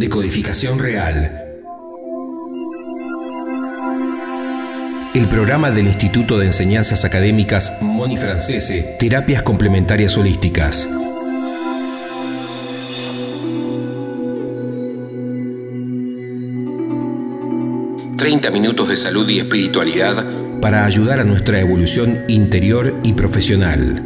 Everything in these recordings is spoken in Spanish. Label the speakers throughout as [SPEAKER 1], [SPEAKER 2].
[SPEAKER 1] Decodificación Real. El programa del Instituto de Enseñanzas Académicas Moni Francese, Terapias Complementarias Holísticas. ...30 minutos de salud y espiritualidad para ayudar a nuestra evolución interior y profesional.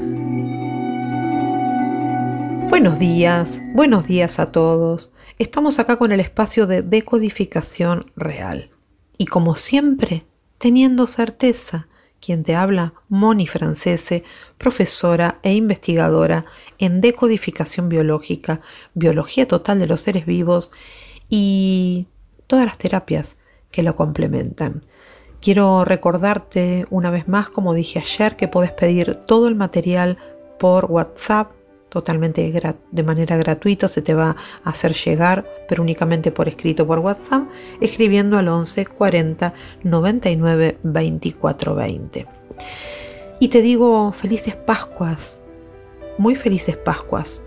[SPEAKER 2] Buenos días, buenos días a todos. Estamos acá con el espacio de decodificación real. Y como siempre, teniendo certeza, quien te habla, Moni Francese, profesora e investigadora en decodificación biológica, biología total de los seres vivos y todas las terapias que lo complementan. Quiero recordarte una vez más, como dije ayer, que puedes pedir todo el material por WhatsApp totalmente de manera gratuita, se te va a hacer llegar, pero únicamente por escrito por WhatsApp, escribiendo al 11 40 99 24 20. Y te digo felices Pascuas, muy felices Pascuas.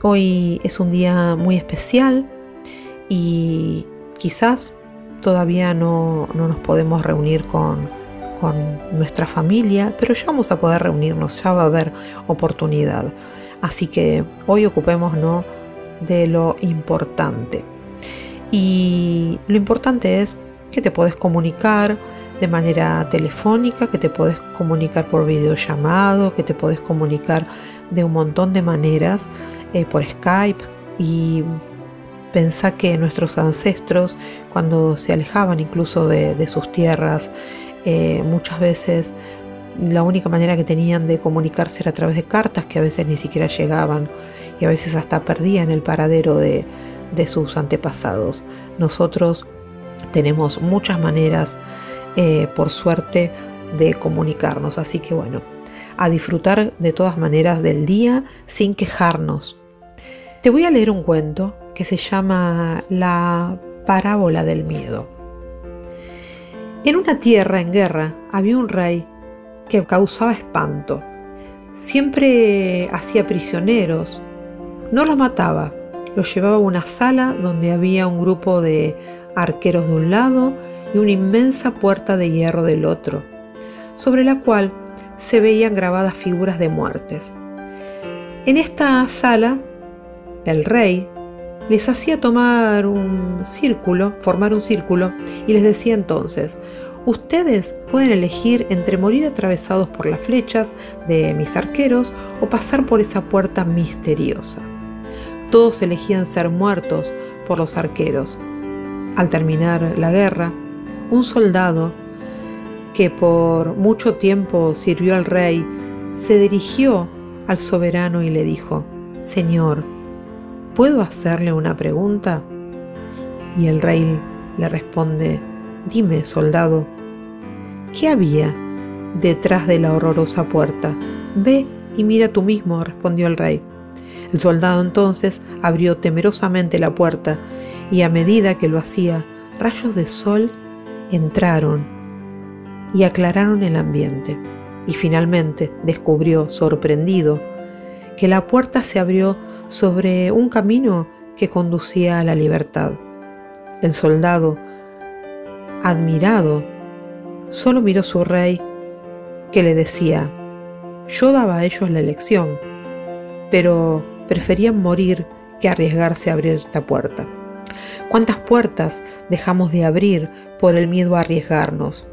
[SPEAKER 2] Hoy es un día muy especial y quizás todavía no, nos podemos reunir con, con nuestra familia, pero ya vamos a poder reunirnos, ya va a haber oportunidad. Así que hoy ocupémonos de lo importante. Y lo importante es que te puedes comunicar de manera telefónica, que te puedes comunicar por videollamado, que te puedes comunicar de un montón de maneras eh, por Skype y Pensá que nuestros ancestros, cuando se alejaban incluso de, sus tierras, eh, muchas veces la única manera que tenían de comunicarse era a través de cartas que a veces ni siquiera llegaban y a veces hasta perdían el paradero de, sus antepasados. Nosotros tenemos muchas maneras, eh, por suerte, de comunicarnos. Así que bueno, a disfrutar de todas maneras del día sin quejarnos. Te voy a leer un cuento que se llama La parábola del miedo. En una tierra en guerra había un rey que causaba espanto. Siempre hacía prisioneros, no los mataba, los llevaba a una sala donde había un grupo de arqueros de un lado y una inmensa puerta de hierro del otro, sobre la cual se veían grabadas figuras de muertes. En esta sala, el rey les hacía tomar un círculo, formar un círculo, y les decía entonces, ustedes pueden elegir entre morir atravesados por las flechas de mis arqueros o pasar por esa puerta misteriosa. Todos elegían ser muertos por los arqueros. Al terminar la guerra, un soldado que por mucho tiempo sirvió al rey, se dirigió al soberano y le dijo, Señor, ¿puedo hacerle una pregunta? Y el rey le responde, dime, soldado, ¿qué había detrás de la horrorosa puerta? Ve y mira tú mismo, respondió el rey. El soldado entonces abrió temerosamente la puerta y a medida que lo hacía, rayos de sol entraron y aclararon el ambiente. Y finalmente descubrió, sorprendido, que la puerta se abrió sobre un camino que conducía a la libertad. El soldado, admirado, solo miró su rey que le decía, yo daba a ellos la elección, pero preferían morir que arriesgarse a abrir esta puerta. ¿Cuántas puertas dejamos de abrir por el miedo a arriesgarnos?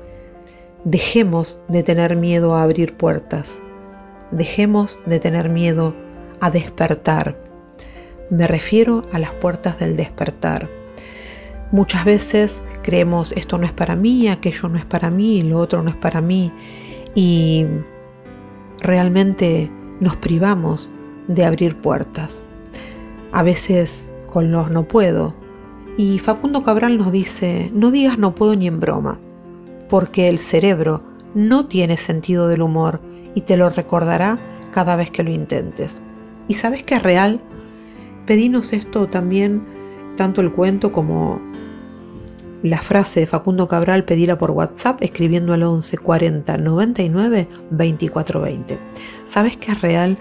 [SPEAKER 2] Dejemos de tener miedo a abrir puertas. Dejemos de tener miedo a despertar. Me refiero a las puertas del despertar. Muchas veces creemos esto no es para mí, aquello no es para mí, lo otro no es para mí y realmente nos privamos de abrir puertas. A veces con los no puedo. Y Facundo Cabral nos dice, no digas no puedo ni en broma, porque el cerebro no tiene sentido del humor y te lo recordará cada vez que lo intentes. ¿Y sabes que es real? Pedinos esto también, tanto el cuento como la frase de Facundo Cabral, pedila por WhatsApp escribiendo al 11 40 99 24 20. ¿Sabes que es real?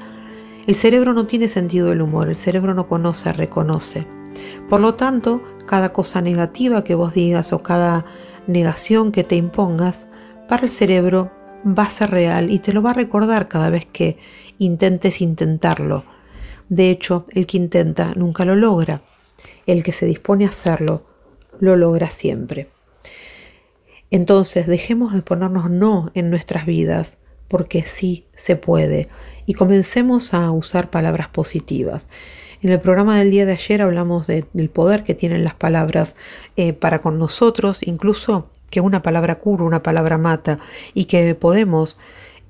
[SPEAKER 2] El cerebro no tiene sentido del humor, el cerebro no conoce, reconoce. Por lo tanto, cada cosa negativa que vos digas o cada negación que te impongas, para el cerebro va a ser real y te lo va a recordar cada vez que intentes intentarlo. De hecho, el que intenta nunca lo logra. El que se dispone a hacerlo lo logra siempre. Entonces, dejemos de ponernos no en nuestras vidas, porque sí se puede, y comencemos a usar palabras positivas. En el programa del día de ayer hablamos del poder que tienen las palabras eh, para con nosotros, incluso que una palabra cura, una palabra mata, y que podemos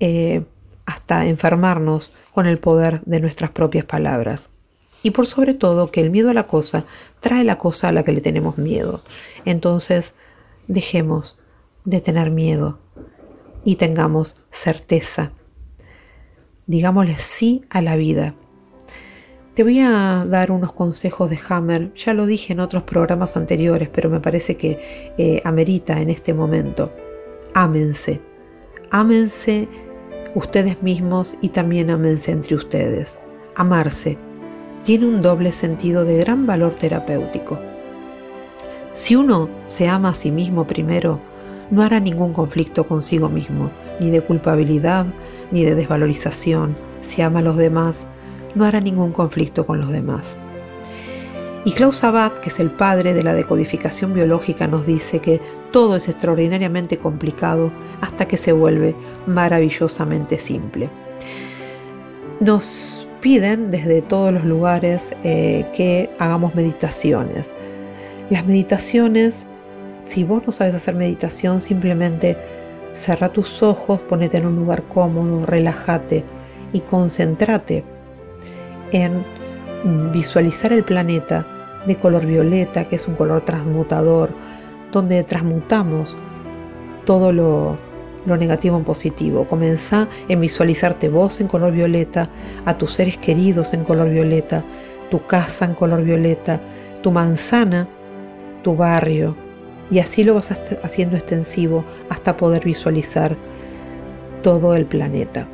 [SPEAKER 2] eh, hasta enfermarnos con el poder de nuestras propias palabras. Y por sobre todo que el miedo a la cosa trae la cosa a la que le tenemos miedo. Entonces, dejemos de tener miedo y tengamos certeza. Digámosle sí a la vida. Te voy a dar unos consejos de Hammer, ya lo dije en otros programas anteriores, pero me parece que eh, amerita en este momento. Ámense, ámense ustedes mismos y también ámense entre ustedes. Amarse tiene un doble sentido de gran valor terapéutico. Si uno se ama a sí mismo primero, no hará ningún conflicto consigo mismo, ni de culpabilidad, ni de desvalorización. Si ama a los demás, no hará ningún conflicto con los demás. Y Klaus Abad, que es el padre de la decodificación biológica, nos dice que todo es extraordinariamente complicado hasta que se vuelve maravillosamente simple. Nos piden desde todos los lugares eh, que hagamos meditaciones. Las meditaciones si vos no sabes hacer meditación, simplemente cerra tus ojos, ponete en un lugar cómodo, relájate y concéntrate en visualizar el planeta de color violeta, que es un color transmutador, donde transmutamos todo lo, lo negativo en positivo. Comenzá en visualizarte vos en color violeta, a tus seres queridos en color violeta, tu casa en color violeta, tu manzana, tu barrio, y así lo vas haciendo extensivo hasta poder visualizar todo el planeta.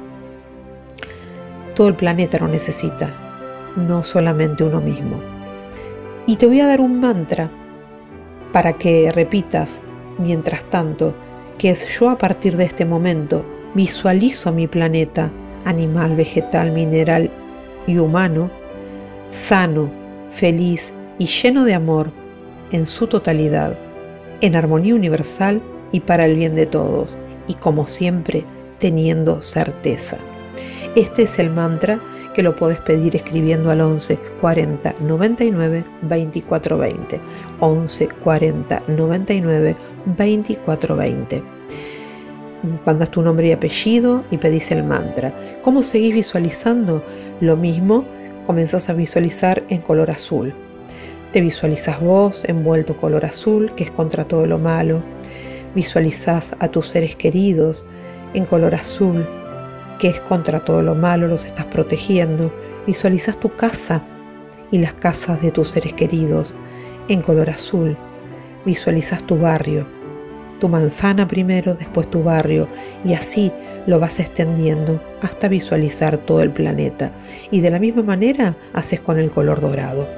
[SPEAKER 2] Todo el planeta lo necesita, no solamente uno mismo. Y te voy a dar un mantra para que repitas mientras tanto, es yo a partir de este momento visualizo mi planeta, animal, vegetal, mineral y humano, sano, feliz y lleno de amor en su totalidad en armonía universal y para el bien de todos, y como siempre, teniendo certeza. Este es el mantra que lo puedes pedir escribiendo al 11 40 99 24 20. 11 40 99 24 20. Mandas tu nombre y apellido y pedís el mantra. ¿Cómo seguís visualizando? Lo mismo, comenzás a visualizar en color azul. Te visualizas vos envuelto color azul, que es contra todo lo malo. Visualizas a tus seres queridos en color azul, que es contra todo lo malo, los estás protegiendo. Visualizas tu casa y las casas de tus seres queridos en color azul. Visualizas tu barrio, tu manzana primero, después tu barrio, y así lo vas extendiendo hasta visualizar todo el planeta. Y de la misma manera haces con el color dorado.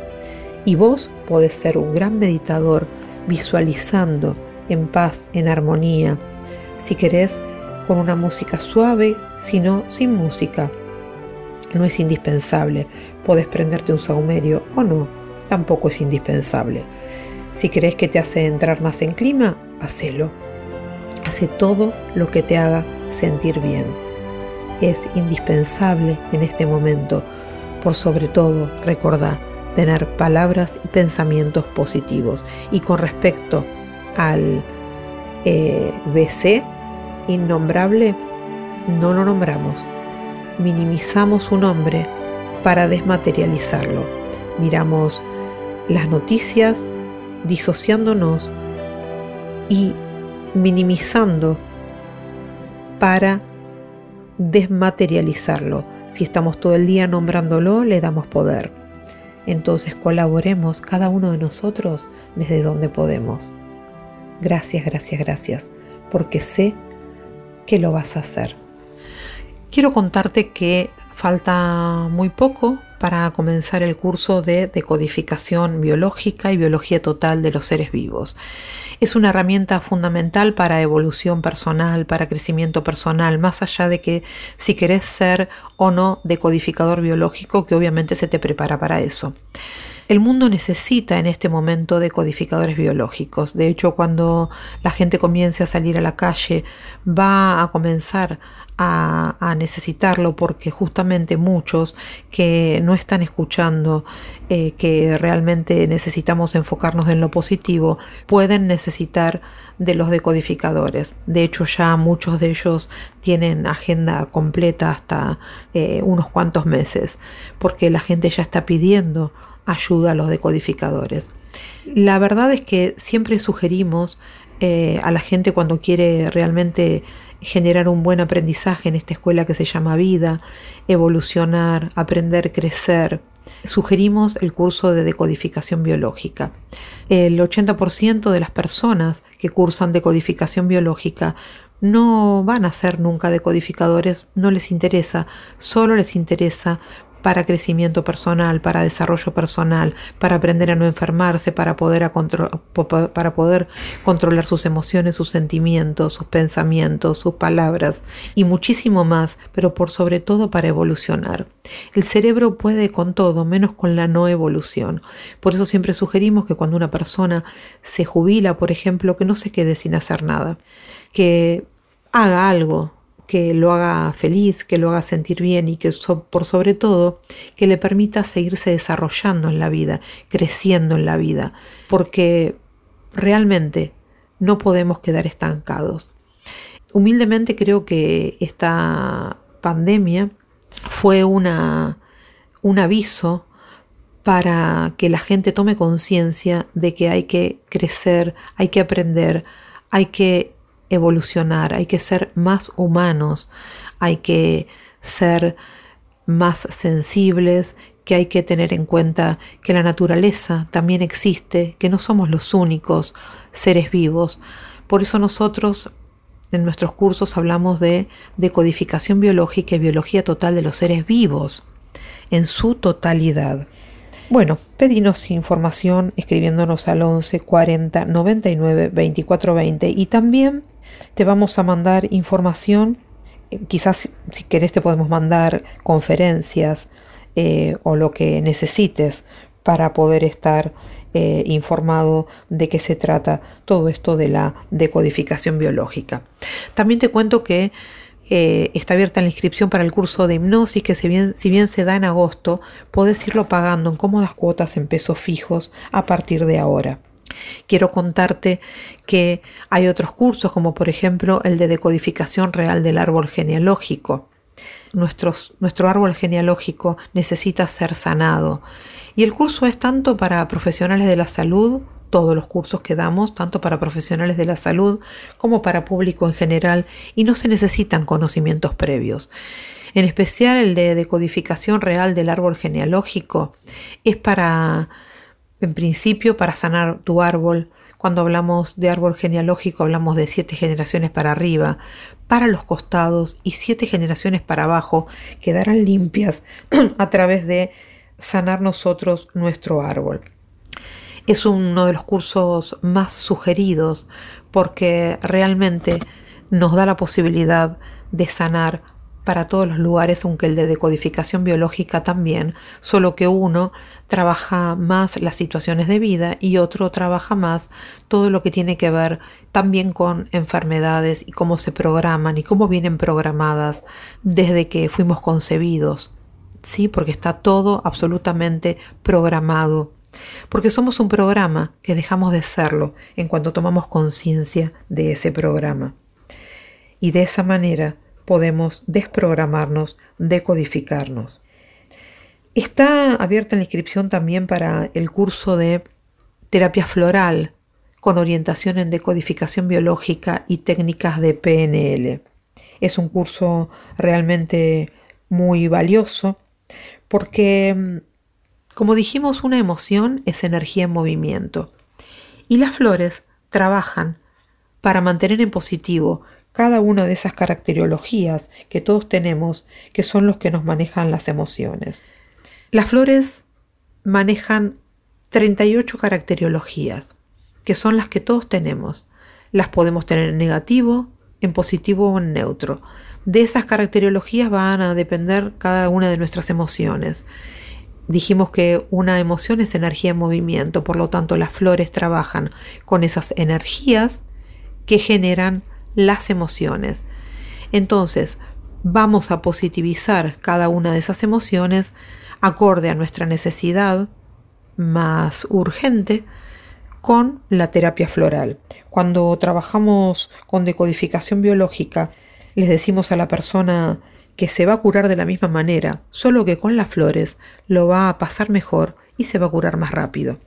[SPEAKER 2] Y vos podés ser un gran meditador visualizando en paz, en armonía. Si querés, con una música suave, si no, sin música. No es indispensable. Podés prenderte un saumerio o no, tampoco es indispensable. Si querés que te hace entrar más en clima, hacelo. Hace todo lo que te haga sentir bien. Es indispensable en este momento. Por sobre todo, recordá, tener palabras y pensamientos positivos. Y con respecto al eh, BC, innombrable, no lo nombramos. Minimizamos su nombre para desmaterializarlo. Miramos las noticias disociándonos y minimizando para desmaterializarlo. Si estamos todo el día nombrándolo, le damos poder. Entonces colaboremos cada uno de nosotros desde donde podemos. Gracias, gracias, gracias, porque sé que lo vas a hacer. Quiero contarte que Falta muy poco para comenzar el curso de decodificación biológica y biología total de los seres vivos. Es una herramienta fundamental para evolución personal, para crecimiento personal, más allá de que si querés ser o no decodificador biológico, que obviamente se te prepara para eso. El mundo necesita en este momento de codificadores biológicos. De hecho, cuando la gente comience a salir a la calle, va a comenzar a, necesitarlo porque justamente muchos que no están escuchando eh, que realmente necesitamos enfocarnos en lo positivo pueden necesitar de los decodificadores. De hecho ya muchos de ellos tienen agenda completa hasta eh, unos cuantos meses porque la gente ya está pidiendo ayuda a los decodificadores. La verdad es que siempre sugerimos eh, a la gente cuando quiere realmente generar un buen aprendizaje en esta escuela que se llama vida, evolucionar, aprender, crecer. Sugerimos el curso de decodificación biológica. El 80% de las personas que cursan decodificación biológica no van a ser nunca decodificadores, no les interesa, solo les interesa para crecimiento personal, para desarrollo personal, para aprender a no enfermarse, para poder, para poder controlar sus emociones, sus sentimientos, sus pensamientos, sus palabras y muchísimo más, pero por sobre todo para evolucionar. El cerebro puede con todo, menos con la no evolución. Por eso siempre sugerimos que cuando una persona se jubila, por ejemplo, que no se quede sin hacer nada, que haga algo, que lo haga feliz, que lo haga sentir bien y que por sobre todo que le permita seguirse desarrollando en la vida, creciendo en la vida, porque realmente no podemos quedar estancados. Humildemente creo que esta pandemia fue una, un aviso para que la gente tome conciencia de que hay que crecer, hay que aprender, hay que evolucionar, hay que ser más humanos, hay que ser más sensibles, que hay que tener en cuenta que la naturaleza también existe, que no somos los únicos seres vivos. Por eso nosotros en nuestros cursos hablamos de decodificación biológica y biología total de los seres vivos, en su totalidad. Bueno, pedinos información escribiéndonos al 11 40 99 24 20 y también te vamos a mandar información, eh, quizás si querés te podemos mandar conferencias eh, o lo que necesites para poder estar eh, informado de qué se trata todo esto de la decodificación biológica. También te cuento que está abierta la inscripción para el curso de hipnosis que si bien, si bien se da en agosto, podés irlo pagando en cómodas cuotas en pesos fijos a partir de ahora. Quiero contarte que hay otros cursos, como por ejemplo el de decodificación real del árbol genealógico. nuestro árbol genealógico necesita ser sanado. Y el curso es tanto para profesionales de la salud, todos los cursos que damos, tanto para profesionales de la salud como para público en general, y no se necesitan conocimientos previos. En especial el de decodificación real del árbol genealógico es para en principio, para sanar tu árbol, cuando hablamos de árbol genealógico hablamos de siete generaciones para arriba, para los costados y siete generaciones para abajo quedarán limpias a través de sanar nosotros nuestro árbol. Es uno de los cursos más sugeridos porque realmente nos da la posibilidad de sanar para todos los lugares, aunque el de decodificación biológica también, solo que uno trabaja más las situaciones de vida y otro trabaja más todo lo que tiene que ver también con enfermedades y cómo se programan y cómo vienen programadas desde que fuimos concebidos. Sí, porque está todo absolutamente programado. Porque somos un programa que dejamos de serlo en cuanto tomamos conciencia de ese programa. Y de esa manera podemos desprogramarnos, decodificarnos. Está abierta la inscripción también para el curso de terapia floral con orientación en decodificación biológica y técnicas de PNL. Es un curso realmente muy valioso porque, como dijimos, una emoción es energía en movimiento y las flores trabajan para mantener en positivo cada una de esas caracterologías que todos tenemos, que son los que nos manejan las emociones. Las flores manejan 38 caracterologías, que son las que todos tenemos. Las podemos tener en negativo, en positivo o en neutro. De esas caracterologías van a depender cada una de nuestras emociones. Dijimos que una emoción es energía en movimiento, por lo tanto las flores trabajan con esas energías que generan las emociones. Entonces, vamos a positivizar cada una de esas emociones acorde a nuestra necesidad más urgente con la terapia floral. Cuando trabajamos con decodificación biológica, les decimos a la persona que se va a curar de la misma manera, solo que con las flores lo va a pasar mejor y se va a curar más rápido.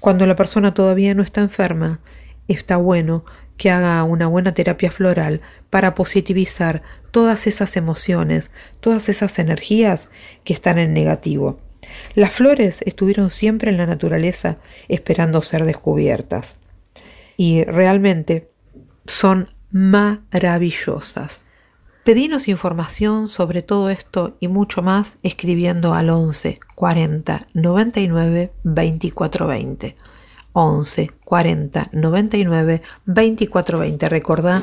[SPEAKER 2] Cuando la persona todavía no está enferma, está bueno que haga una buena terapia floral para positivizar todas esas emociones, todas esas energías que están en negativo. Las flores estuvieron siempre en la naturaleza esperando ser descubiertas y realmente son maravillosas. Pedinos información sobre todo esto y mucho más escribiendo al 11 40 99 24 20. 11 40 99 24 20. Recordá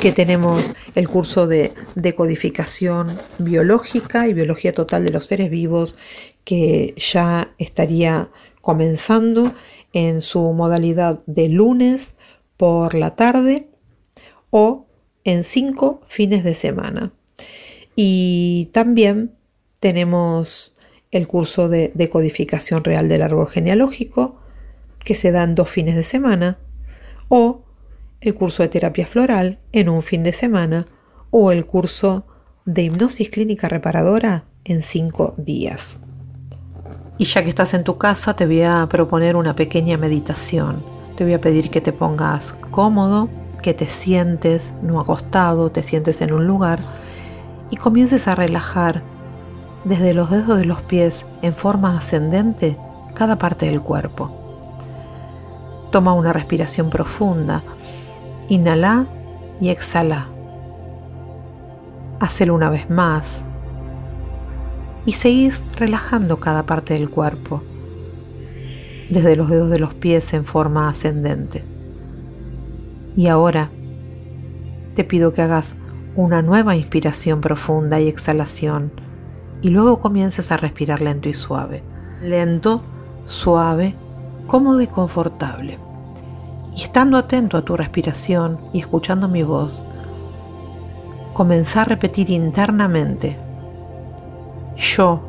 [SPEAKER 2] que tenemos el curso de decodificación biológica y biología total de los seres vivos que ya estaría comenzando en su modalidad de lunes por la tarde o en cinco fines de semana. Y también tenemos el curso de decodificación real del árbol genealógico que se dan dos fines de semana o el curso de terapia floral en un fin de semana o el curso de hipnosis clínica reparadora en cinco días. Y ya que estás en tu casa, te voy a proponer una pequeña meditación. Te voy a pedir que te pongas cómodo, que te sientes no acostado, te sientes en un lugar y comiences a relajar desde los dedos de los pies en forma ascendente cada parte del cuerpo. Toma una respiración profunda, inhala y exhala. Hacelo una vez más y seguís relajando cada parte del cuerpo, desde los dedos de los pies en forma ascendente. Y ahora te pido que hagas una nueva inspiración profunda y exhalación y luego comiences a respirar lento y suave. Lento, suave, cómodo y confortable. Y estando atento a tu respiración y escuchando mi voz, comenzá a repetir internamente yo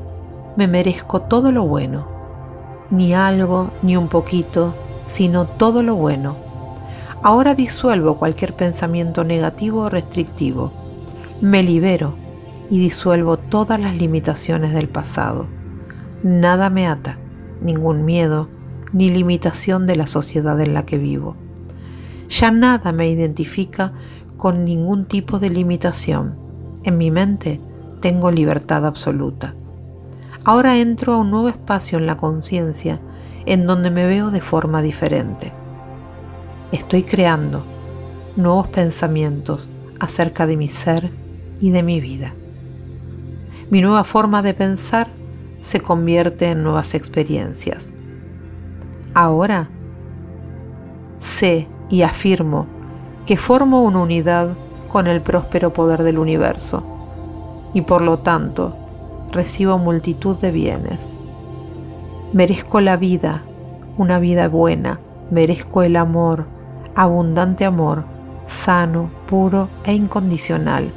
[SPEAKER 2] me merezco todo lo bueno, ni algo, ni un poquito, sino todo lo bueno. Ahora disuelvo cualquier pensamiento negativo o restrictivo. Me libero y disuelvo todas las limitaciones del pasado. Nada me ata, ningún miedo, ni limitación de la sociedad en la que vivo. Ya nada me identifica con ningún tipo de limitación. En mi mente tengo libertad absoluta. Ahora entro a un nuevo espacio en la conciencia en donde me veo de forma diferente. Estoy creando nuevos pensamientos acerca de mi ser y de mi vida. Mi nueva forma de pensar se convierte en nuevas experiencias. Ahora sé y afirmo que formo una unidad con el próspero poder del universo y por lo tanto recibo multitud de bienes. Merezco la vida, una vida buena, merezco el amor, abundante amor, sano, puro e incondicional.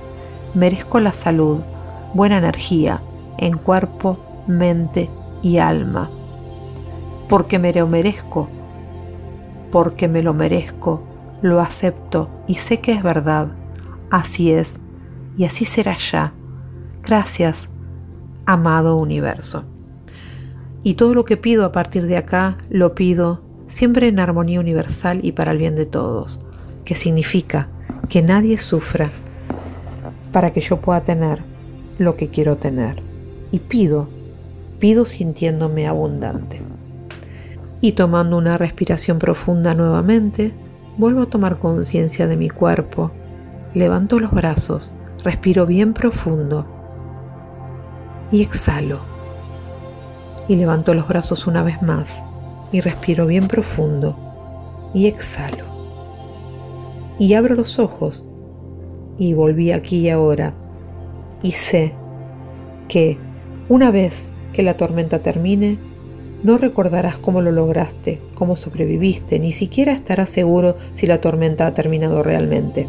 [SPEAKER 2] Merezco la salud, buena energía en cuerpo, mente y alma. Porque me lo merezco, porque me lo merezco, lo acepto y sé que es verdad. Así es, y así será ya Gracias, amado universo. Y todo lo que pido a partir de acá lo pido siempre en armonía universal y para el bien de todos, que significa que nadie sufra para que yo pueda tener lo que quiero tener. Y pido, pido sintiéndome abundante. Y tomando una respiración profunda nuevamente, vuelvo a tomar conciencia de mi cuerpo levanto los brazos, respiro bien profundo y exhalo. Y levanto los brazos una vez más y respiro bien profundo y exhalo. Y abro los ojos y volví aquí y ahora y sé que una vez que la tormenta termine, no recordarás cómo lo lograste, cómo sobreviviste, ni siquiera estarás seguro si la tormenta ha terminado realmente.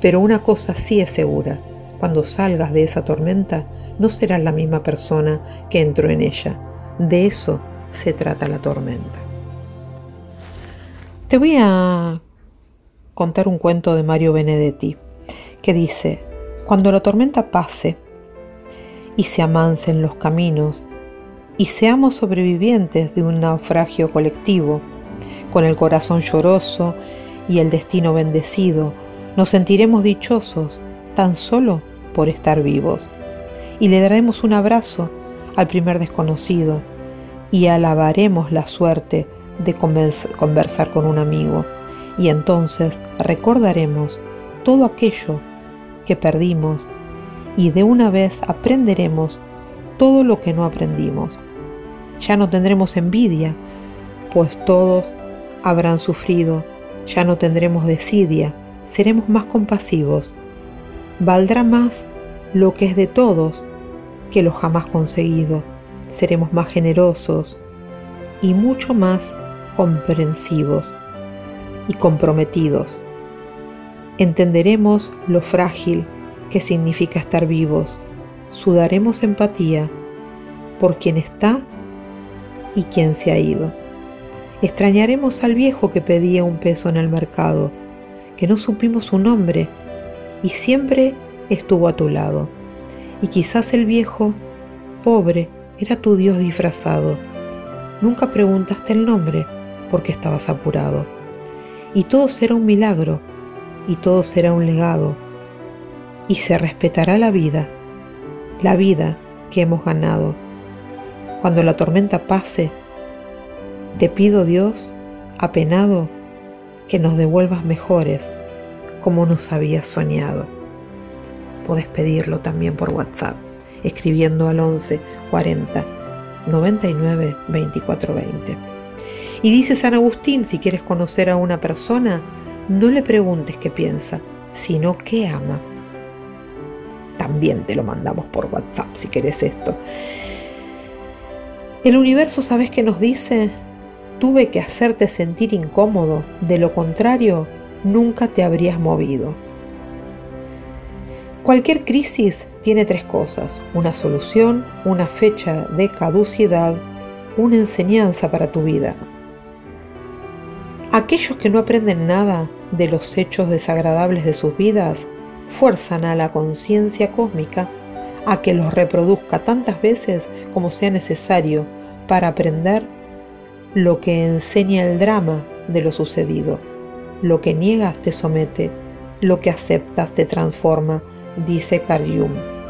[SPEAKER 2] Pero una cosa sí es segura, cuando salgas de esa tormenta no serás la misma persona que entró en ella. De eso se trata la tormenta. Te voy a contar un cuento de Mario Benedetti que dice, cuando la tormenta pase y se amansen los caminos y seamos sobrevivientes de un naufragio colectivo, con el corazón lloroso y el destino bendecido, nos sentiremos dichosos tan solo por estar vivos. Y le daremos un abrazo al primer desconocido y alabaremos la suerte de conversar con un amigo. Y entonces recordaremos todo aquello que perdimos y de una vez aprenderemos todo lo que no aprendimos. Ya no tendremos envidia, pues todos habrán sufrido, ya no tendremos desidia, seremos más compasivos. Valdrá más lo que es de todos que lo jamás conseguido. Seremos más generosos y mucho más comprensivos y comprometidos. Entenderemos lo frágil que significa estar vivos. Sudaremos empatía por quien está y quien se ha ido. Extrañaremos al viejo que pedía un peso en el mercado, que no supimos su nombre y siempre estuvo a tu lado. Y quizás el viejo, pobre, era tu Dios disfrazado. Nunca preguntaste el nombre porque estabas apurado. Y todo será un milagro, y todo será un legado, y se respetará la vida, la vida que hemos ganado. Cuando la tormenta pase, te pido Dios, apenado, que nos devuelvas mejores, como nos habías soñado. Puedes pedirlo también por WhatsApp, escribiendo al 11 40 99 24 20. Y dice San Agustín, si quieres conocer a una persona, no le preguntes qué piensa, sino qué ama. También te lo mandamos por WhatsApp si querés esto. El universo, ¿sabes qué nos dice? Tuve que hacerte sentir incómodo, de lo contrario, nunca te habrías movido. Cualquier crisis tiene tres cosas, una solución, una fecha de caducidad, una enseñanza para tu vida. Aquellos que no aprenden nada de los hechos desagradables de sus vidas fuerzan a la conciencia cósmica a que los reproduzca tantas veces como sea necesario para aprender lo que enseña el drama de lo sucedido. Lo que niegas te somete, lo que aceptas te transforma, dice Carl Jung.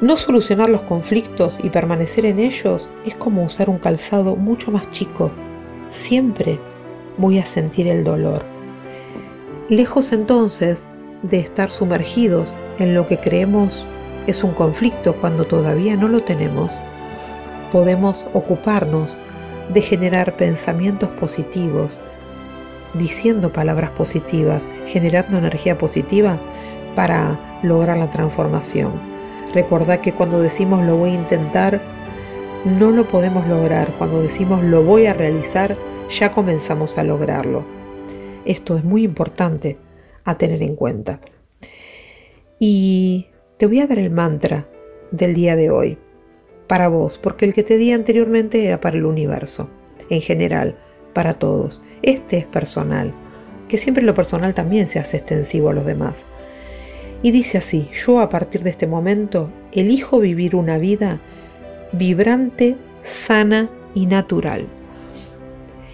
[SPEAKER 2] No solucionar los conflictos y permanecer en ellos es como usar un calzado mucho más chico. Siempre voy a sentir el dolor. Lejos entonces de estar sumergidos en lo que creemos es un conflicto cuando todavía no lo tenemos, podemos ocuparnos de generar pensamientos positivos, diciendo palabras positivas, generando energía positiva para lograr la transformación. Recordad que cuando decimos lo voy a intentar, no lo podemos lograr. Cuando decimos lo voy a realizar, ya comenzamos a lograrlo. Esto es muy importante a tener en cuenta. Y te voy a dar el mantra del día de hoy para vos, porque el que te di anteriormente era para el universo, en general, para todos. Este es personal, que siempre lo personal también se hace extensivo a los demás. Y dice así, yo a partir de este momento elijo vivir una vida vibrante, sana y natural.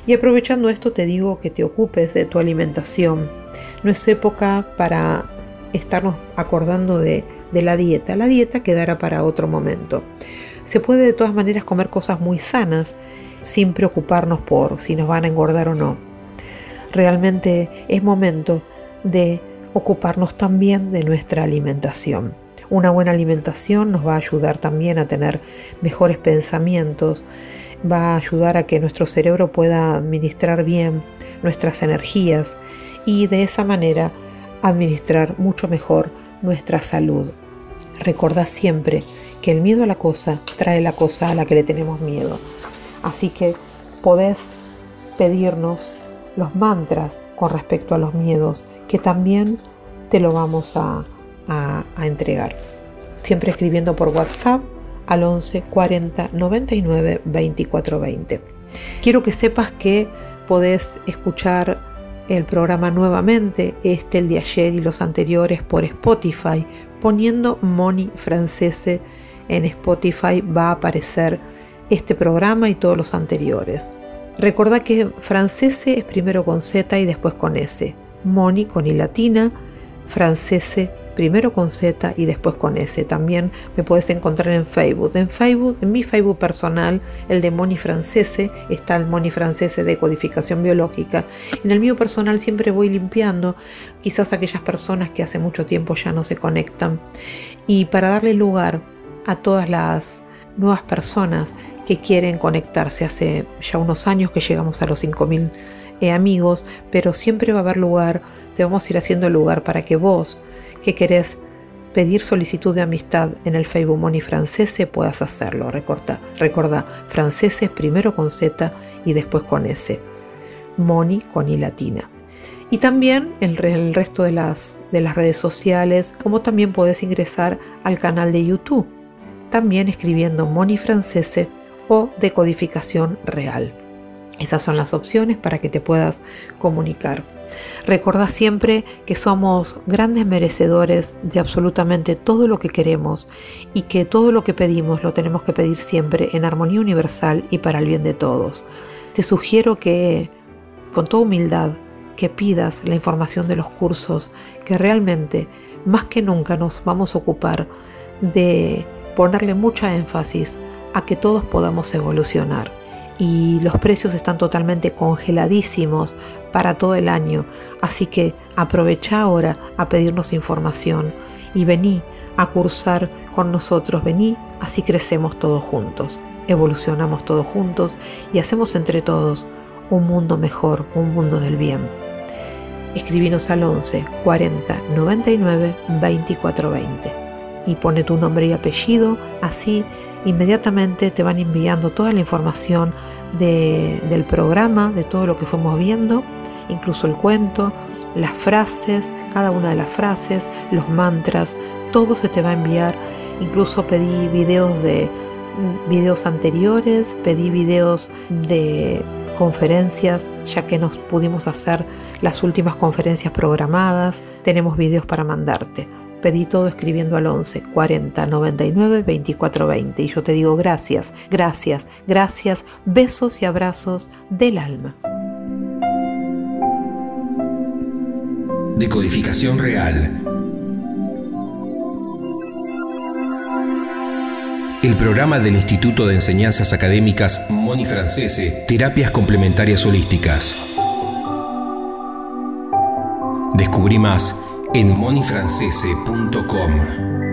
[SPEAKER 2] Y aprovechando esto te digo que te ocupes de tu alimentación. No es época para estarnos acordando de, la dieta. La dieta quedará para otro momento. Se puede de todas maneras comer cosas muy sanas sin preocuparnos por si nos van a engordar o no. Realmente es momento de ocuparnos también de nuestra alimentación. Una buena alimentación nos va a ayudar también a tener mejores pensamientos, va a ayudar a que nuestro cerebro pueda administrar bien nuestras energías y de esa manera administrar mucho mejor nuestra salud. Recordad siempre que el miedo a la cosa trae la cosa a la que le tenemos miedo. Así que podés pedirnos los mantras con respecto a los miedos, que también te lo vamos a, entregar. Siempre escribiendo por WhatsApp al 11 40 99 24 20. Quiero que sepas que podés escuchar el programa nuevamente, este, el de ayer y los anteriores por Spotify, poniendo Moni Francese en Spotify va a aparecer este programa y todos los anteriores. Recordá que Francese es primero con Z y después con S. Moni con I latina, Francese primero con Z y después con S. También me puedes encontrar en Facebook. En Facebook, en mi Facebook personal, el de Moni Francese, está el Moni Francese de codificación biológica. En el mío personal siempre voy limpiando, quizás aquellas personas que hace mucho tiempo ya no se conectan. Y para darle lugar a todas las nuevas personas que quieren conectarse. Hace ya unos años que llegamos a los 5.000 eh, amigos, pero siempre va a haber lugar, te vamos a ir haciendo lugar para que vos que querés pedir solicitud de amistad en el Facebook Moni Francese puedas hacerlo. Recorta, recuerda, franceses primero con Z y después con S. Moni con I latina. Y también en el resto de las, de las redes sociales, como también puedes ingresar al canal de YouTube, también escribiendo Moni Francese o decodificación real. Esas son las opciones para que te puedas comunicar. Recuerda siempre que somos grandes merecedores de absolutamente todo lo que queremos y que todo lo que pedimos lo tenemos que pedir siempre en armonía universal y para el bien de todos. Te sugiero que, con toda humildad, que pidas la información de los cursos, que realmente, más que nunca, nos vamos a ocupar de ponerle mucha énfasis a que todos podamos evolucionar. Y los precios están totalmente congeladísimos para todo el año, así que aprovecha ahora a pedirnos información y vení a cursar con nosotros, vení, así crecemos todos juntos, evolucionamos todos juntos y hacemos entre todos un mundo mejor, un mundo del bien. Escribinos al 11 40 99 24 20 y pone tu nombre y apellido, así inmediatamente te van enviando toda la información del programa, de todo lo que fuimos viendo, incluso el cuento, las frases, cada una de las frases, los mantras, todo se te va a enviar. Incluso pedí videos de videos anteriores, pedí videos de conferencias, ya que nos pudimos hacer las últimas conferencias programadas, tenemos videos para mandarte. Pedí todo escribiendo al 11 40 99 24 20 y yo te digo gracias, gracias, gracias, besos y abrazos del alma.
[SPEAKER 1] Decodificación real. El programa del Instituto de Enseñanzas Académicas Moni Francese, Terapias Complementarias Holísticas. Descubrí más en monifrancese.com.